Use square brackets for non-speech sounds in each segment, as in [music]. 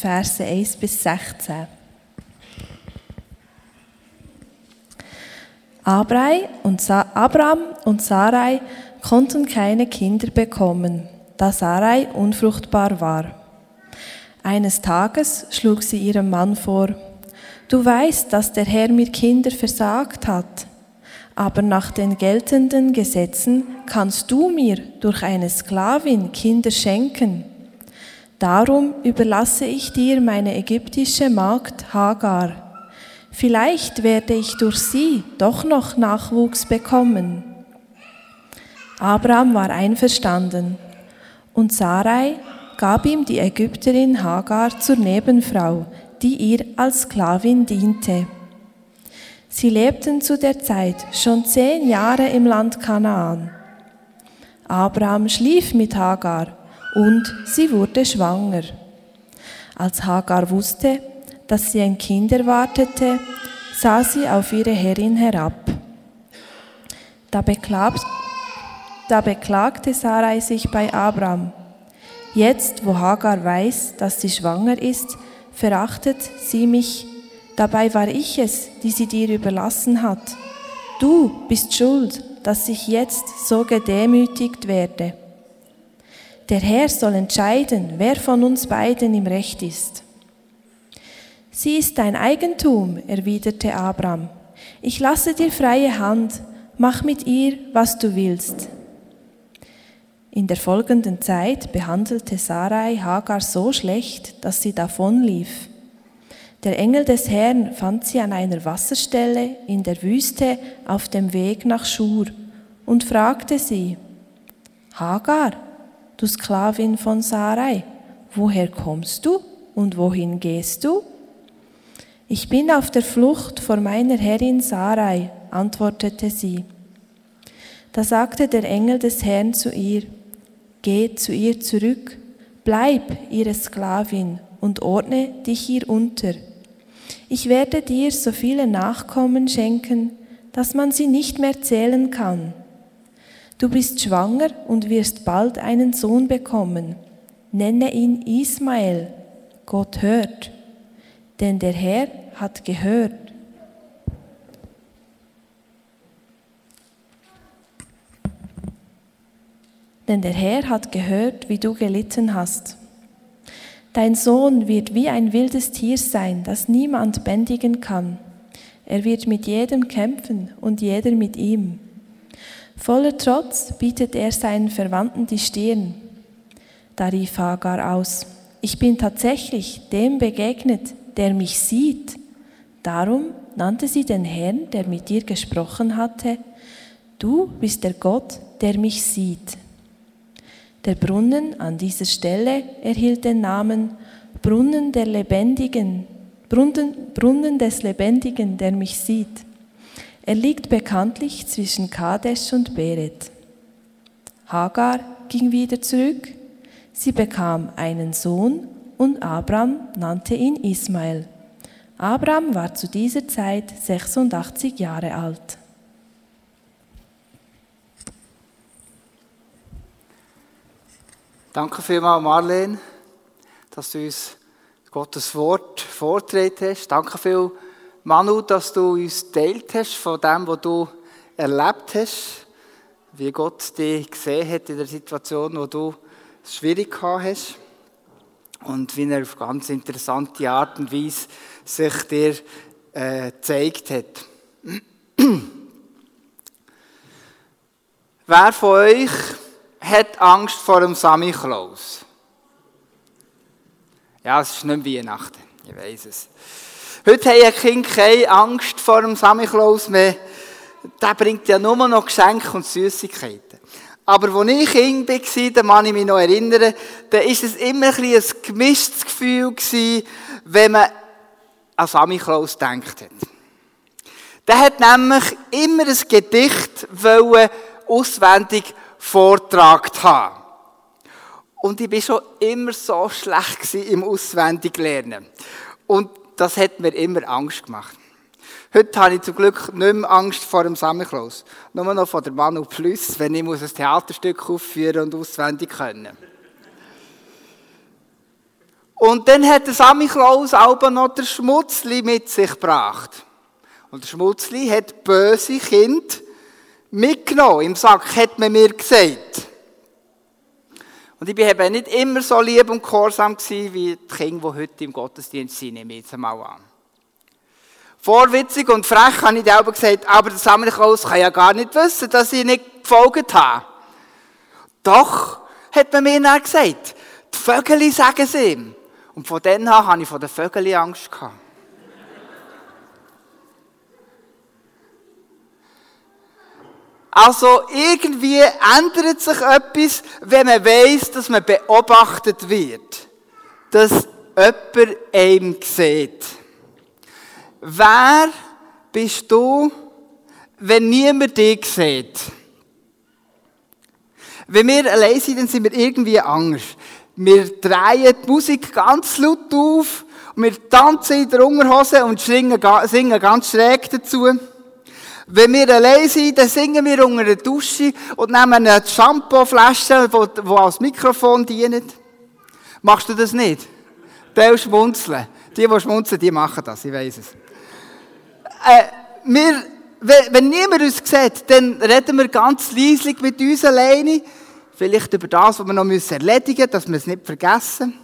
Verse 1 bis 16. Abraham und Sarai konnten keine Kinder bekommen, da Sarai unfruchtbar war. Eines Tages schlug sie ihrem Mann vor, Du weißt, dass der Herr mir Kinder versagt hat, aber nach den geltenden Gesetzen kannst du mir durch eine Sklavin Kinder schenken. Darum überlasse ich dir meine ägyptische Magd Hagar. Vielleicht werde ich durch sie doch noch Nachwuchs bekommen. Abraham war einverstanden und Sarai gab ihm die Ägypterin Hagar zur Nebenfrau, die ihr als Sklavin diente. Sie lebten zu der Zeit schon zehn Jahre im Land Kanaan. Abraham schlief mit Hagar und sie wurde schwanger. Als Hagar wusste, dass sie ein Kind erwartete, sah sie auf ihre Herrin herab. Da, beklagt, da beklagte Sarai sich bei Abraham. Jetzt, wo Hagar weiß, dass sie schwanger ist, verachtet sie mich. Dabei war ich es, die sie dir überlassen hat. Du bist schuld, dass ich jetzt so gedemütigt werde. Der Herr soll entscheiden, wer von uns beiden im Recht ist. Sie ist dein Eigentum, erwiderte Abraham. Ich lasse dir freie Hand, mach mit ihr, was du willst. In der folgenden Zeit behandelte Sarai Hagar so schlecht, dass sie davonlief. Der Engel des Herrn fand sie an einer Wasserstelle in der Wüste auf dem Weg nach Schur und fragte sie, Hagar, du Sklavin von Sarai, woher kommst du und wohin gehst du? Ich bin auf der Flucht vor meiner Herrin Sarai, antwortete sie. Da sagte der Engel des Herrn zu ihr, Geh zu ihr zurück, bleib ihre Sklavin und ordne dich ihr unter. Ich werde dir so viele Nachkommen schenken, dass man sie nicht mehr zählen kann. Du bist schwanger und wirst bald einen Sohn bekommen. Nenne ihn Ismael. Gott hört. Denn der Herr hat gehört. Denn der Herr hat gehört, wie du gelitten hast. Dein Sohn wird wie ein wildes Tier sein, das niemand bändigen kann. Er wird mit jedem kämpfen und jeder mit ihm. Voller Trotz bietet er seinen Verwandten die Stirn. Da rief Hagar aus, ich bin tatsächlich dem begegnet, der mich sieht. Darum nannte sie den Herrn, der mit ihr gesprochen hatte, du bist der Gott, der mich sieht. Der Brunnen an dieser Stelle erhielt den Namen Brunnen der Lebendigen, Brunnen, Brunnen des Lebendigen, der mich sieht. Er liegt bekanntlich zwischen Kadesh und Beret. Hagar ging wieder zurück. Sie bekam einen Sohn und Abraham nannte ihn Ismael. Abraham war zu dieser Zeit 86 Jahre alt. Danke vielmals, Marlene, dass du uns Gottes Wort vorgetragen hast. Danke viel, Manu, dass du uns teilt hast von dem, was du erlebt hast, wie Gott dich gesehen hat in der Situation, wo du es schwierig hast und wie er auf ganz interessante Art und Weise sich dir äh, gezeigt hat. [clears throat] Wer von euch hat Angst vor dem Samichlaus? Ja, es ist nicht Weihnachten, ich weiß es. Heute haben die Kinder keine Angst vor dem Samichlaus mehr. Der bringt ja nur noch Geschenke und Süßigkeiten. Aber als ich Kind war, da kann ich mich noch erinnern, da war es immer ein, ein gemischtes Gefühl, wenn man an Samichlaus gedacht hat. Der hat nämlich immer ein Gedicht auswendig vortragt haben. Und ich war schon immer so schlecht im Auswendiglernen. Und das hat mir immer Angst gemacht. Heute habe ich zum Glück nicht mehr Angst vor dem Sammelklaus. Nur noch vor der Manu Plus, wenn ich ein Theaterstück aufführen und auswendig können. Und dann hat der Sammy Klaus aber noch der Schmutzli mit sich gebracht. Und der Schmutzli hat böse Kind mitgenommen. Im Sack hat man mir gesagt. Und ich bin eben nicht immer so lieb und gehorsam gewesen, wie die Kinder, die heute im Gottesdienst sind, nehme ich jetzt einmal an. Vorwitzig und frech habe ich aber gesagt, aber der Samuel Klaus kann ja gar nicht wissen, dass ich nicht gefolgt habe. Doch, hat man mir dann gesagt, die Vögel sagen es ihm. Und von dann an habe ich von den Vögeln Angst gehabt. Also irgendwie ändert sich etwas, wenn man weiß, dass man beobachtet wird. Dass jemand einem sieht. Wer bist du, wenn niemand dich sieht? Wenn wir allein sind, dann sind wir irgendwie anders. Wir drehen die Musik ganz laut auf, und wir tanzen in der Unterhose und singen, singen ganz schräg dazu. Wenn wir allein sind, dann singen wir unter der Dusche und nehmen eine Shampoo-Flasche, die als Mikrofon dient. Machst du das nicht? Der schmunzeln. Die, die schmunzeln, die machen das, ich weiß es. Äh, wir, wenn niemand uns sieht, dann reden wir ganz leislich mit uns alleine. Vielleicht über das, was wir noch erledigen müssen, dass wir es nicht vergessen.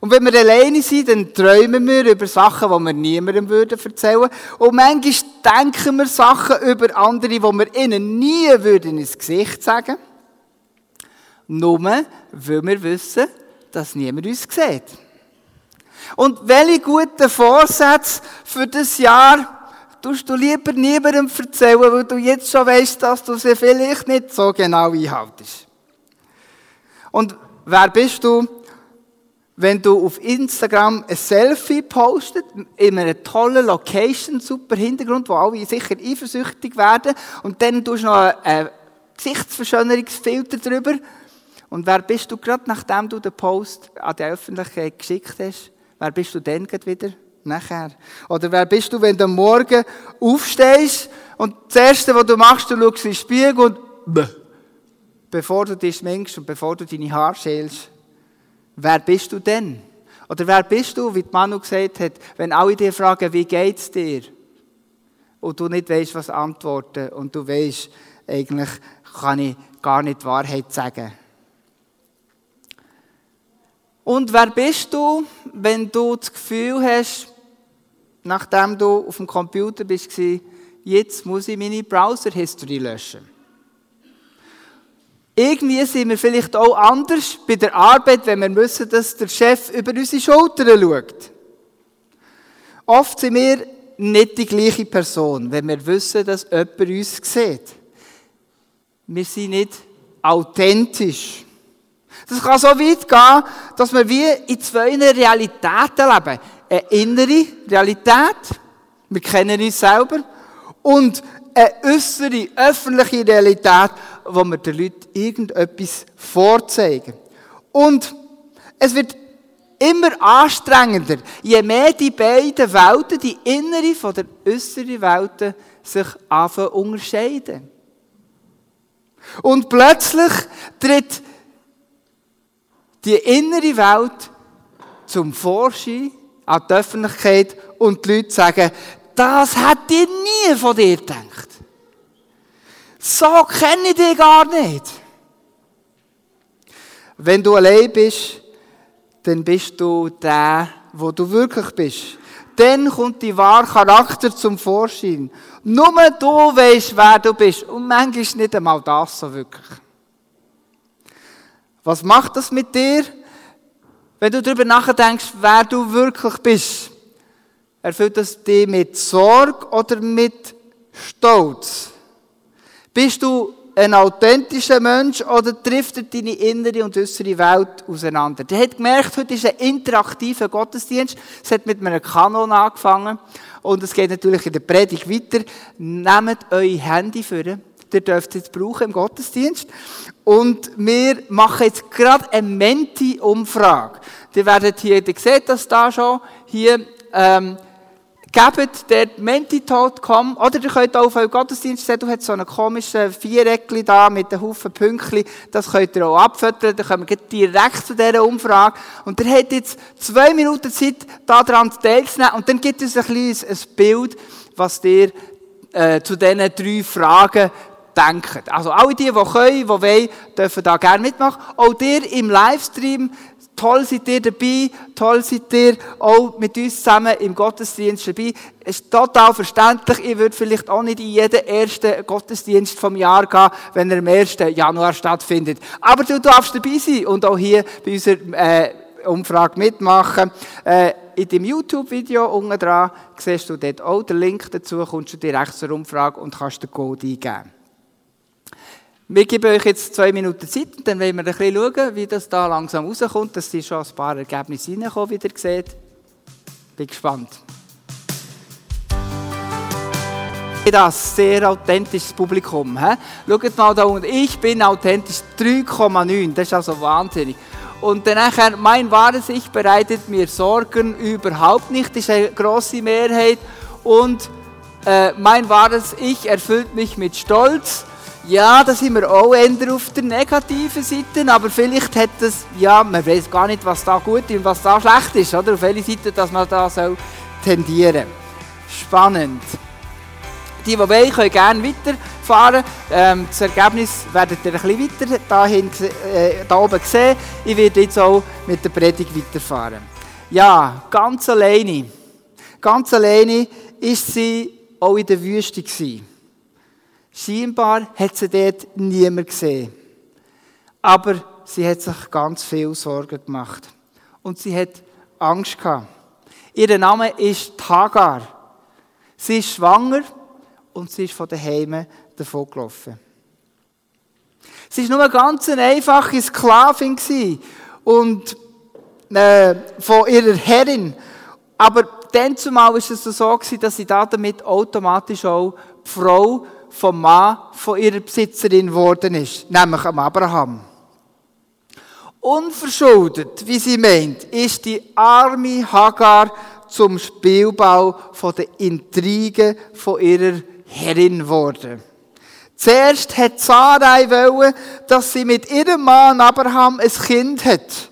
Und wenn wir alleine sind, dann träumen wir über Sachen, die wir niemandem würden erzählen Und manchmal denken wir Sachen über andere, die wir ihnen nie würden ins Gesicht sagen Nur, weil wir wissen, dass niemand uns sieht. Und welche guten Vorsätze für das Jahr tust du lieber niemandem erzählen, weil du jetzt schon weißt, dass du sie vielleicht nicht so genau einhaltest. Und wer bist du, wenn du auf Instagram ein Selfie postet, in einer tollen Location, super Hintergrund, wo alle sicher eifersüchtig werden, und dann tust du noch einen Gesichtsverschönerungsfilter drüber. Und wer bist du gerade, nachdem du den Post an die Öffentlichkeit geschickt hast? Wer bist du dann wieder? Nachher. Oder wer bist du, wenn du am Morgen aufstehst und das Erste, was du machst, du schaust in den Spiegel und bäh, bevor du dich schminkst und bevor du deine Haare schälst, wer bist du denn? Oder wer bist du, wie die Manu gesagt hat, wenn alle dir fragen, wie geht's dir? Und du nicht weißt, was antworten und du weißt, eigentlich kann ich gar nicht die Wahrheit sagen. Und wer bist du, wenn du das Gefühl hast, nachdem du auf dem Computer bist, jetzt muss ich meine Browser-History löschen? Irgendwie sind wir vielleicht auch anders bei der Arbeit, wenn wir wissen, dass der Chef über unsere Schultern schaut. Oft sind wir nicht die gleiche Person, wenn wir wissen, dass jemand uns sieht. Wir sind nicht authentisch. Das kann so weit gehen, dass wir wie in zwei Realitäten leben. Eine innere Realität, wir kennen uns selber, und eine äußere, öffentliche Realität, wo wir den Leuten irgendetwas vorzeigen. Und es wird immer anstrengender, je mehr die beiden Welten, die innere von der äußeren Welt, sich anfangen unterscheiden. Und plötzlich tritt die innere Welt zum Vorschein an die Öffentlichkeit und die Leute sagen, das hätte ich nie von dir gedacht. So kenne ich dich gar nicht. Wenn du allein bist, dann bist du der, wo du wirklich bist. Dann kommt die wahre Charakter zum Vorschein. Nur du weißt, wer du bist. Und manchmal nicht einmal das so wirklich. Was macht das mit dir, wenn du darüber nachdenkst, wer du wirklich bist? Erfüllt das dich mit Sorge oder mit Stolz? Bist du ein authentischer Mensch oder trifft er deine innere und äußere Welt auseinander? Der hat gemerkt, heute ist ein interaktiver Gottesdienst. Es hat mit einem Kanon angefangen und es geht natürlich in der Predigt weiter. Nehmt euer Handy vor Ihr dürft es jetzt brauchen im Gottesdienst. Und wir machen jetzt gerade eine Menti-Umfrage. Ihr werdet hier, ihr seht das da schon, hier, ähm, gebt dort mentitot.com oder ihr könnt auch auf euren Gottesdienst sehen, du hast so einen komischen Viereckli da mit einem Haufen Pünktchen, das könnt ihr auch abfüttern, dann kommen wir direkt zu dieser Umfrage. Und ihr habt jetzt zwei Minuten Zeit, daran teilzunehmen. Und dann gibt es ein kleines ein Bild, was ihr äh, zu diesen drei Fragen denkt. Also alle die, die können, die wollen, dürfen da gerne mitmachen. Auch ihr im Livestream Toll seid ihr dabei, toll seid ihr auch mit uns zusammen im Gottesdienst dabei. Es ist total verständlich. Ich würde vielleicht auch nicht in jeden ersten Gottesdienst vom Jahr gehen, wenn er am 1. Januar stattfindet. Aber du darfst dabei sein und auch hier bei unserer äh, Umfrage mitmachen. Äh, in dem YouTube-Video unten dran siehst du dort auch den Link dazu, kommst du direkt zur Umfrage und kannst den Code eingeben. Wir geben euch jetzt zwei Minuten Zeit und dann wollen wir ein bisschen schauen, wie das da langsam rauskommt. Das sind schon ein paar Ergebnisse reingekommen, wie ihr seht. Bin gespannt. Das sehr authentisches Publikum. He? Schaut mal da unten. Ich bin authentisch 3,9. Das ist also wahnsinnig. Und dann nachher, mein wahres Ich bereitet mir Sorgen überhaupt nicht. Das ist eine grosse Mehrheit. Und äh, mein wahres Ich erfüllt mich mit Stolz. Ja, da sind wir auch eher auf der negativen Seite, aber vielleicht hat das, ja, man weiß gar nicht, was da gut und was da schlecht ist, oder? Auf welche Seite, dass man da soll tendieren Spannend. Die, die wollen, können gerne weiterfahren. Ähm, das Ergebnis werdet ihr ein bisschen weiter dahin, äh, da oben sehen. Ich werde jetzt auch mit der Predigt weiterfahren. Ja, ganz alleine. Ganz alleine ist sie auch in der Wüste gewesen. Scheinbar hat sie dort niemand gesehen. Aber sie hat sich ganz viel Sorgen gemacht. Und sie hat Angst gehabt. Ihr Name ist Hagar. Sie ist schwanger und sie ist von daheim davon gelaufen. Sie war nur eine ganz einfache Sklavin und äh, von ihrer Herrin. Aber dann zumal war es so, dass sie damit automatisch auch die Frau vom Mann von ihrer Besitzerin geworden ist, nämlich am Abraham. Unverschuldet, wie sie meint, ist die arme Hagar zum Spielbau von der Intrigen von ihrer Herrin geworden. Zuerst hat Sarai wollen, dass sie mit ihrem Mann Abraham ein Kind hat,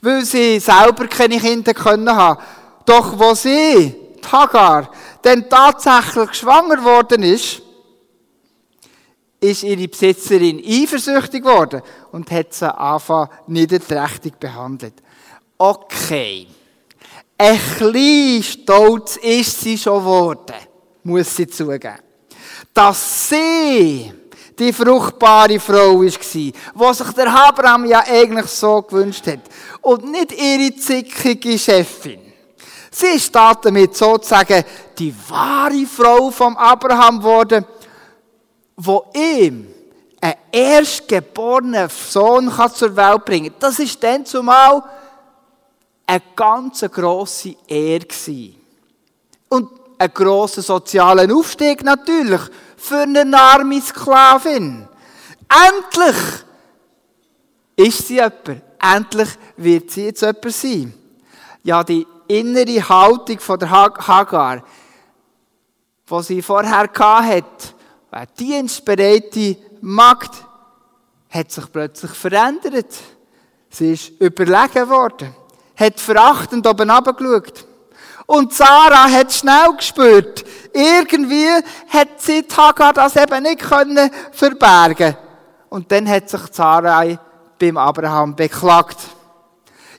weil sie selber keine Kinder können haben. Doch wo sie, Hagar, dann tatsächlich schwanger geworden ist, ist ihre Besitzerin eifersüchtig geworden und hat sie einfach niederträchtig behandelt. Okay. Ein klein stolz ist sie schon geworden, muss sie zugeben. Dass sie die fruchtbare Frau war, die sich der Abraham ja eigentlich so gewünscht hat. Und nicht ihre zickige Chefin. Sie ist damit sozusagen die wahre Frau vom Abraham geworden wo ihm einen erstgeborenen Sohn zur Welt bringen kann, das ist dann zumal eine ganz grosse Ehre Und ein grosser sozialer Aufstieg natürlich für eine arme Sklavin. Endlich ist sie jemand. Endlich wird sie jetzt jemand sein. Ja, die innere Haltung von der Hagar, die sie vorher hatte, eine dienstbereite Magd hat sich plötzlich verändert. Sie ist überlegen worden, hat verachtend oben runtergeschaut. Und Sarah hat schnell gespürt, irgendwie hat sie Hagar das eben nicht können verbergen Und dann hat sich Sarah beim Abraham beklagt.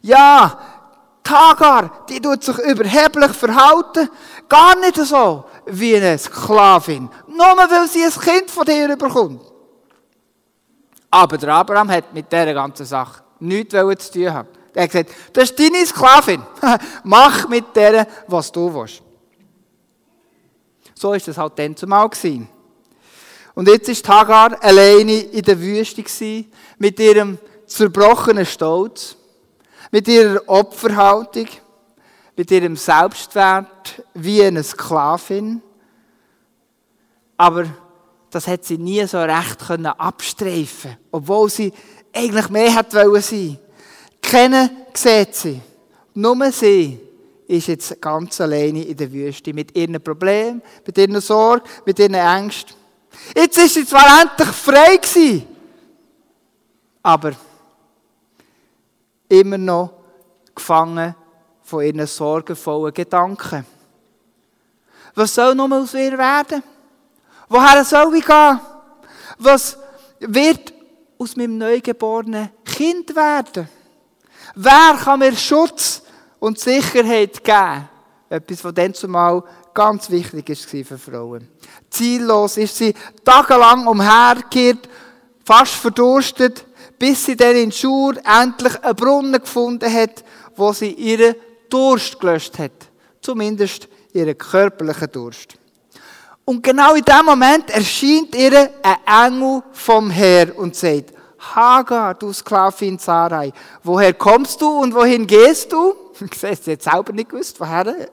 Ja, Hagar, die tut sich überheblich verhalten. Gar nicht so wie eine Sklavin. Nur weil sie ein Kind von dir bekommt. Aber der Abraham hat mit dieser ganzen Sache nichts zu tun haben. Er hat gesagt, das ist deine Sklavin. [laughs] Mach mit der, was du willst. So ist es halt dann zumal gewesen. Und jetzt ist Hagar alleine in der Wüste gewesen, mit ihrem zerbrochenen Stolz, mit ihrer Opferhaltung, mit ihrem Selbstwert wie eine Sklavin. Aber das hat sie nie so recht können abstreifen obwohl sie eigentlich mehr hat wollen sein. Kennen sieht sie. Nur sie ist jetzt ganz alleine in der Wüste mit ihren Problemen, mit ihren Sorgen, mit ihren Ängsten. Jetzt ist sie zwar endlich frei gewesen, aber immer noch gefangen von ihren sorgenvollen Gedanken. Was soll noch aus ihr werden? Woher soll ich gehen? Was wird aus meinem neugeborenen Kind werden? Wer kann mir Schutz und Sicherheit geben? Etwas, was dann zumal ganz wichtig war für Frauen. Ziellos ist sie tagelang umhergekehrt, fast verdurstet, bis sie dann in Schur endlich einen Brunnen gefunden hat, wo sie ihren Durst gelöscht hat. Zumindest ihren körperlichen Durst. Und genau in dem Moment erscheint ihr ein Engel vom Herr und sagt, Hagar, du Sklavin Sarai, woher kommst du und wohin gehst du? [laughs] Ich sehe jetzt selber nicht gewusst, woher.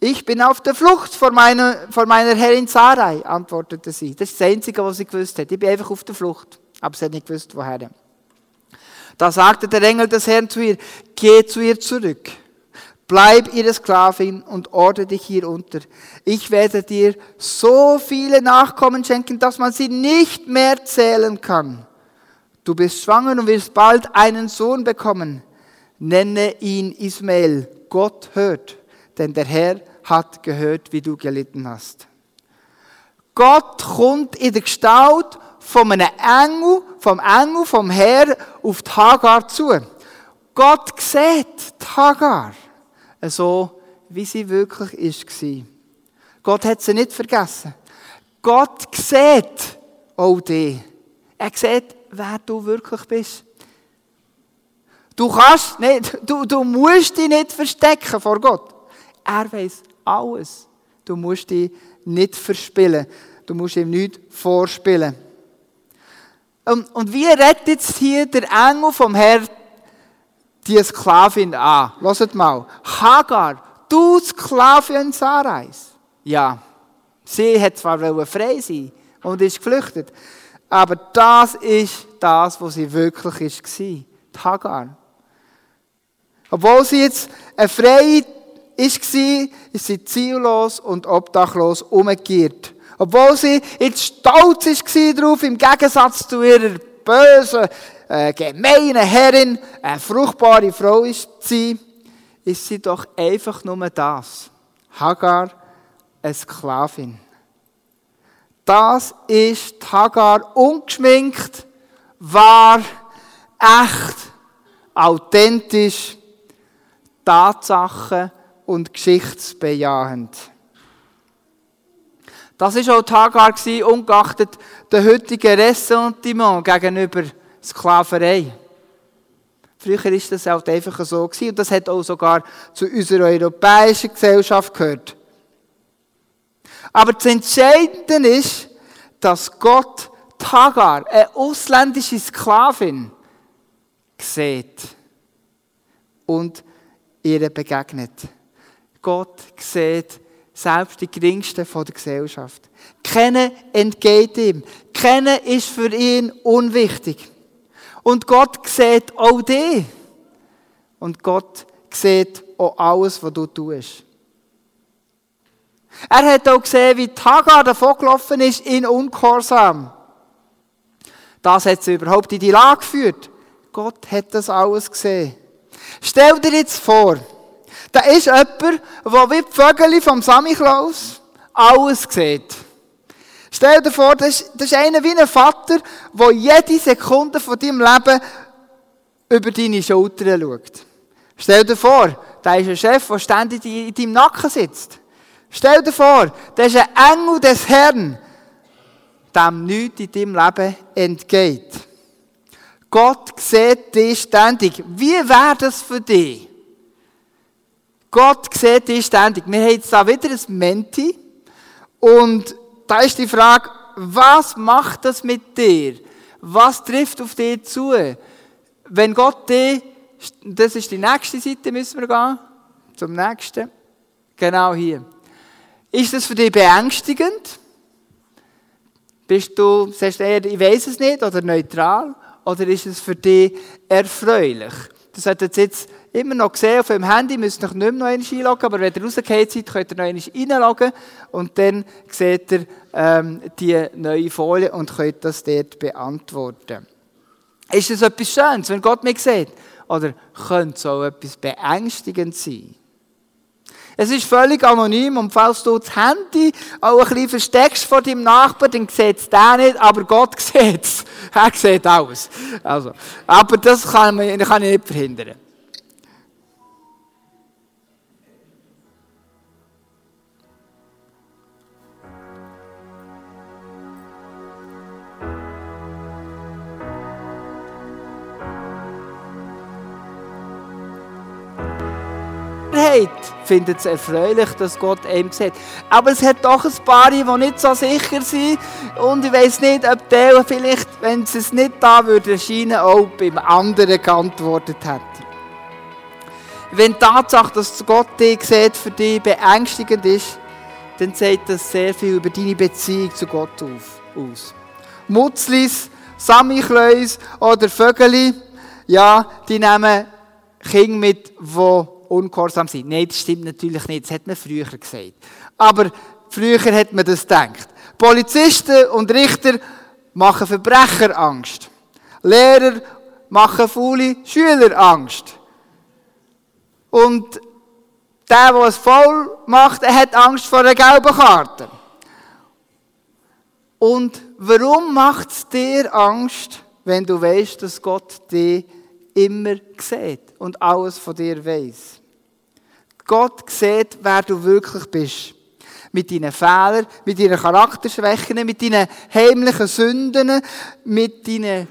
Ich bin auf der Flucht vor meiner, vor meiner Herrin Sarai, antwortete sie. Das ist das Einzige, was sie gewusst hat. Ich bin einfach auf der Flucht. Aber sie hat nicht gewusst, woher. Da sagte der Engel des Herrn zu ihr, geh zu ihr zurück Bleib ihre Sklavin und ordne dich hier unter. Ich werde dir so viele Nachkommen schenken, dass man sie nicht mehr zählen kann. Du bist schwanger und wirst bald einen Sohn bekommen. Nenne ihn Ismael. Gott hört, denn der Herr hat gehört, wie du gelitten hast. Gott kommt in der Gestalt von einem Engel, vom Engel, vom Herr auf die Hagar zu. Gott sieht die Hagar so, wie sie wirklich war. Gott hat sie nicht vergessen. Gott sieht auch dich. Er sieht, wer du wirklich bist. Du kannst nicht, du, du musst dich nicht verstecken vor Gott. Er weiß alles. Du musst dich nicht verspielen. Du musst ihm nichts vorspielen. Und, und wie rettet jetzt hier der Engel vom Herrn die Sklavin an. Hört mal. Hagar, du Sklavin Sarais. Ja, sie hat zwar frei sein und ist geflüchtet, aber das ist das, was sie wirklich ist. Die Hagar. Obwohl sie jetzt eine Freie war, ist sie ziellos und obdachlos umgekehrt. Obwohl sie jetzt stolz war darauf, im Gegensatz zu ihrer bösen, äh, gemeine Herrin, eine fruchtbare Frau ist sie, ist sie doch einfach nur das. Hagar, eine Sklavin. Das ist Hagar ungeschminkt, wahr, echt, authentisch, Tatsachen und geschichtsbejahend. Das war auch Hagar, ungeachtet der heutigen Ressentiment gegenüber Sklaverei. Früher war das halt einfach so und das hat auch sogar zu unserer europäischen Gesellschaft gehört. Aber das Entscheidende ist, dass Gott Hagar, eine ausländische Sklavin, sieht und ihr begegnet. Gott sieht selbst die geringsten von der Gesellschaft. Kennen entgeht ihm. Kennen ist für ihn unwichtig. Und Gott sieht auch dich. Und Gott sieht auch alles, was du tust. Er hat auch gesehen, wie Hagar davon gelaufen ist in Ungehorsam. Das hat sie überhaupt in die Lage geführt. Gott hat das alles gesehen. Stell dir jetzt vor, da ist jemand, der wie die Vögel vom Samichlaus alles sieht. Stell dir vor, das ist, das ist einer wie ein Vater, der jede Sekunde von deinem Leben über deine Schultern schaut. Stell dir vor, da ist ein Chef, der ständig in deinem Nacken sitzt. Stell dir vor, da ist ein Engel des Herrn, dem nichts in deinem Leben entgeht. Gott sieht dich ständig. Wie wäre das für dich? Gott sieht dich ständig. Wir haben jetzt da wieder ein Menti. Und da ist die Frage, was macht das mit dir? Was trifft auf dich zu? Wenn Gott dich, das ist die nächste Seite, müssen wir gehen. Zum nächsten. Genau hier. Ist das für dich beängstigend? Bist du, sagst eher, ich weiß es nicht, oder neutral? Oder ist es für dich erfreulich? Das hat jetzt immer noch sehen auf dem Handy, müsst ihr euch nicht mehr noch einloggen, aber wenn ihr rausgeht seid, könnt ihr noch einloggen und dann seht ihr ähm, die neue Folie und könnt das dort beantworten. Ist das etwas Schönes, wenn Gott mich sieht? Oder könnte es auch etwas beängstigend sein? Es ist völlig anonym und falls du das Handy auch ein bisschen versteckst vor deinem Nachbarn, dann sieht es der nicht, aber Gott [laughs] sieht es. Er sieht alles. Also, aber das kann, man, kann ich nicht verhindern. Minderheit findet es erfreulich, dass Gott ihm sieht. Aber es hat doch ein paar, die nicht so sicher sind. Und ich weiß nicht, ob der vielleicht, wenn es nicht da würde erscheinen, auch beim anderen geantwortet hätte. Wenn die Tatsache, dass Gott dich sieht, für dich beängstigend ist, dann sagt das sehr viel über deine Beziehung zu Gott aus. Mutzlis, Samichlöis oder Vögeli, ja, die nehmen Kinder mit, die ungehorsam sind. Nein, das stimmt natürlich nicht. Das hat man früher gesagt. Aber früher hat man das gedacht. Polizisten und Richter machen Verbrecher Angst. Lehrer machen faule Schüler Angst. Und der, der es faul macht, hat Angst vor einer gelben Karte. Und warum macht es dir Angst, wenn du weißt, dass Gott dich immer sieht und alles von dir weiß? Gott sieht, wer du wirklich bist. Mit deinen Fehlern, mit deinen Charakterschwächen, mit deinen heimlichen Sünden, mit deinen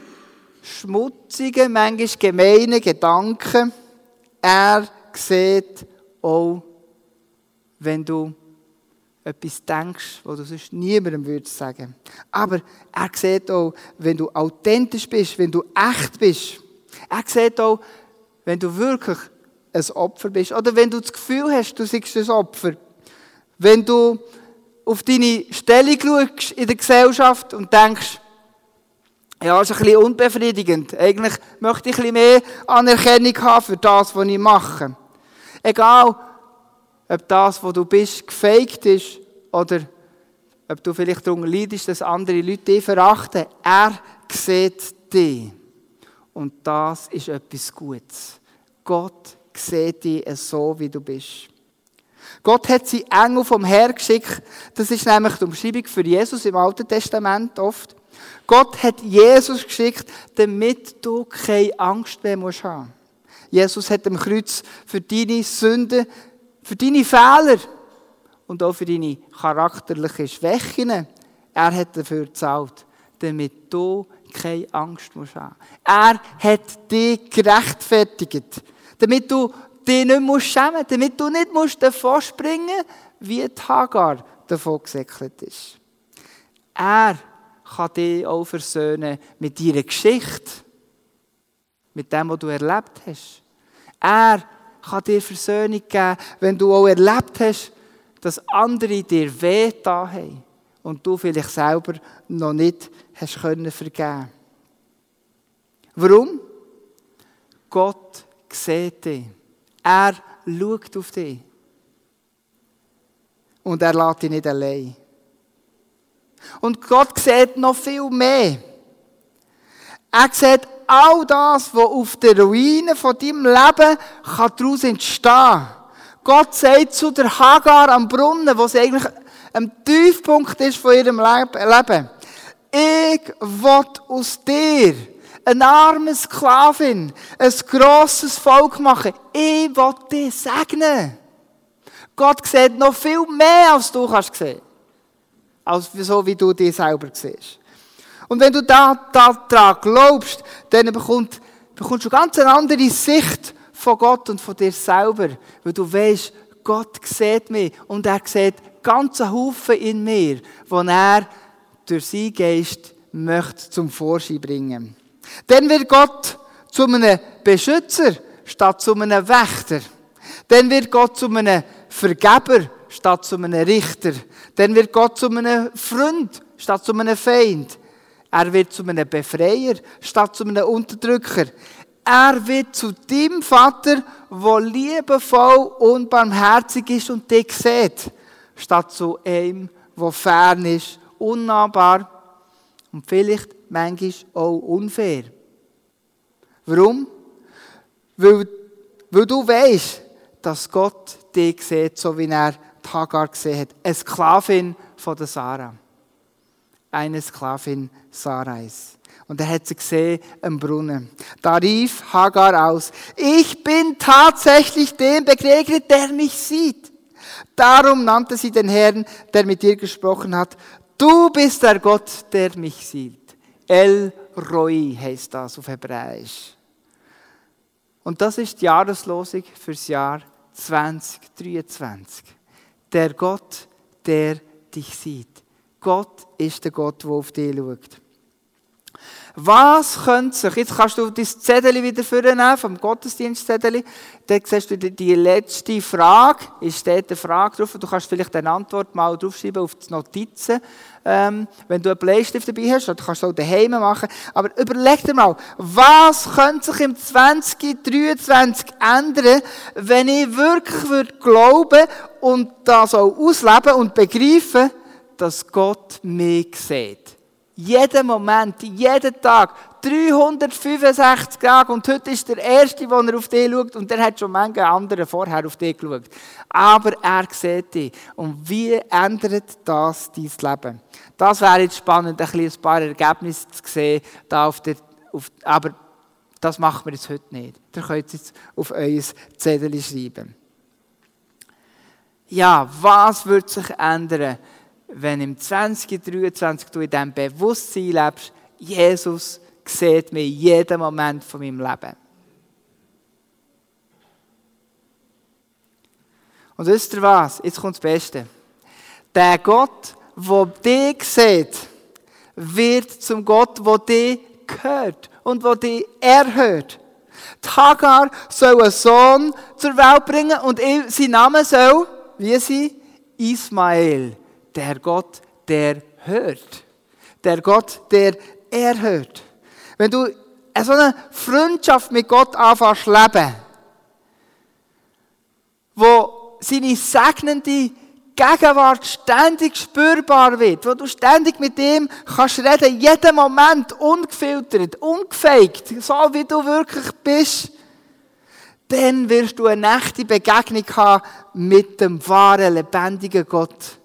schmutzigen, manchmal gemeinen Gedanken. Er sieht auch, wenn du etwas denkst, was du sonst niemandem würdest sagen. Aber er sieht auch, wenn du authentisch bist, wenn du echt bist. Er sieht auch, wenn du wirklich ein Opfer bist. Oder wenn du das Gefühl hast, du seist ein Opfer. Wenn du auf deine Stellung schaust in der Gesellschaft und denkst, ja, ist ein bisschen unbefriedigend. Eigentlich möchte ich ein bisschen mehr Anerkennung haben für das, was ich mache. Egal, ob das, was du bist, gefaked ist oder ob du vielleicht darunter leidest, dass andere Leute dich verachten. Er sieht dich. Und das ist etwas Gutes. Gott sieht dich so, wie du bist. Gott hat sie Engel vom Herr geschickt. Das ist nämlich die Umschreibung für Jesus im Alten Testament oft. Gott hat Jesus geschickt, damit du keine Angst mehr musst haben. Jesus hat am Kreuz für deine Sünden, für deine Fehler und auch für deine charakterlichen Schwächen, er hat dafür gezahlt, damit du keine Angst musst haben. Er hat dich gerechtfertigt damit du dich nicht musst schämen damit du nicht musst davon springen wie die Hagar davon gesäckelt ist. Er kann dich auch versöhnen mit deiner Geschichte, mit dem, was du erlebt hast. Er kann dir Versöhnung geben, wenn du auch erlebt hast, dass andere dir weh da haben und du vielleicht selber noch nicht hast können vergeben. Warum? Gott sieht dich. Er schaut auf dich. Und er lässt dich nicht allein. Und Gott sieht noch viel mehr. Er sieht all das, was auf der Ruine von deinem Leben kann daraus entstehen kann. Gott sagt zu der Hagar am Brunnen, wo sie eigentlich am Tiefpunkt ist von ihrem Leben. Ich will aus dir eine arme Sklavin, ein grosses Volk machen. Ich will dich segnen. Gott sieht noch viel mehr, als du kannst sehen. Als so, wie du dich selber siehst. Und wenn du da, da daran glaubst, dann bekommst, bekommst du ganz eine andere Sicht von Gott und von dir selber. Weil du weißt, Gott sieht mich und er sieht ganze Haufen in mir, wo er durch seinen Geist möchte zum Vorschein bringen. Dann wird Gott zu einem Beschützer statt zu einem Wächter. Dann wird Gott zu einem Vergeber statt zu einem Richter. Dann wird Gott zu einem Freund statt zu einem Feind. Er wird zu einem Befreier statt zu einem Unterdrücker. Er wird zu dem Vater, der liebevoll und barmherzig ist und dich sieht, statt zu einem, der fern ist, unnahbar und vielleicht manchmal auch unfair. Warum? Weil, weil du weißt, dass Gott dich sieht, so wie er Hagar gesehen hat. Eine Sklavin von der Sarah. Eine Sklavin Sarais. Und er hat sie gesehen am Brunnen. Da rief Hagar aus, ich bin tatsächlich dem begegnet, der mich sieht. Darum nannte sie den Herrn, der mit ihr gesprochen hat, du bist der Gott, der mich sieht. El Roi heißt das auf Hebräisch. Und das ist die Jahreslosung fürs Jahr 2023. Der Gott, der dich sieht. Gott ist der Gott, der auf dich schaut. Was könnte sich, jetzt kannst du dein Zettel wieder vornehmen, vom Gottesdienstzettel, dann siehst du die letzte Frage, ist dort eine Frage drauf, du kannst vielleicht eine Antwort mal draufschreiben auf die Notizen, ähm, wenn du einen Bleistift dabei hast, oder kannst du auch daheim machen, aber überleg dir mal, was könnte sich im 2023 ändern, wenn ich wirklich würde glauben und das auch ausleben und begreifen, dass Gott mich sieht. Jeden Moment, jeden Tag, 365 Tage. Und heute ist der Erste, wo er auf dich schaut. Und der hat schon manche andere vorher auf dich geschaut. Aber er sieht dich. Und wie ändert das dein Leben? Das wäre jetzt spannend, ein, paar Ergebnisse zu sehen. Auf der, auf, aber das machen wir jetzt heute nicht. Ihr könnt es jetzt auf euer Zettel schreiben. Ja, was wird sich ändern? Wenn im 2023 du in diesem Bewusstsein lebst, Jesus sieht mir jeden Moment von meinem Leben. Und wisst ihr was? Jetzt kommt das Beste. Der Gott, der dich sieht, wird zum Gott, der dich hört und der dich erhört. Die Hagar soll einen Sohn zur Welt bringen und sein Name soll, wie sie, Ismael der Gott, der hört. Der Gott, der erhört. Wenn du so eine Freundschaft mit Gott anfängst zu leben, wo seine segnende Gegenwart ständig spürbar wird, wo du ständig mit ihm kannst reden, jeden Moment ungefiltert, ungefaked, so wie du wirklich bist, dann wirst du eine echte Begegnung haben mit dem wahren, lebendigen Gott.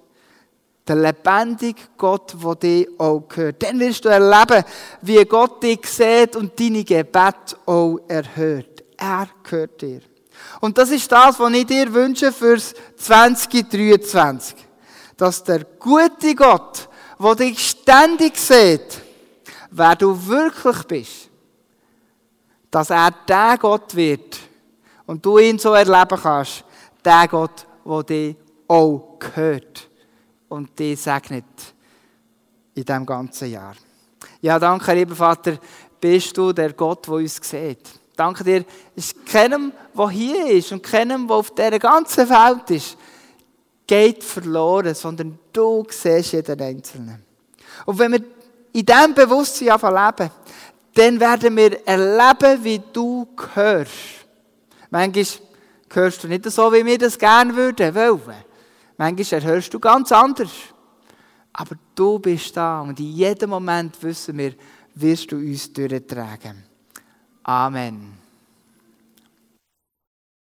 Der lebendige Gott, der dir auch gehört. Dann wirst du erleben, wie Gott dich sieht und deine Gebete auch erhört. Er gehört dir. Und das ist das, was ich dir wünsche fürs 2023. Dass der gute Gott, der dich ständig sieht, wer du wirklich bist, dass er der Gott wird und du ihn so erleben kannst, der Gott, der dir auch gehört und dich segnet in diesem ganzen Jahr. Ja, danke, lieber Vater, bist du der Gott, der uns sieht. Danke dir, ist keinem, der hier ist und keinem, der auf dieser ganzen Welt ist, geht verloren, sondern du siehst jeden Einzelnen. Und wenn wir in diesem Bewusstsein leben, dann werden wir erleben, wie du gehörst. Manchmal gehörst du nicht so, wie wir das gerne würden wollen. Manchmal erhörst du ganz anders. Aber du bist da und in jedem Moment wissen wir, wirst du uns durchtragen. Amen.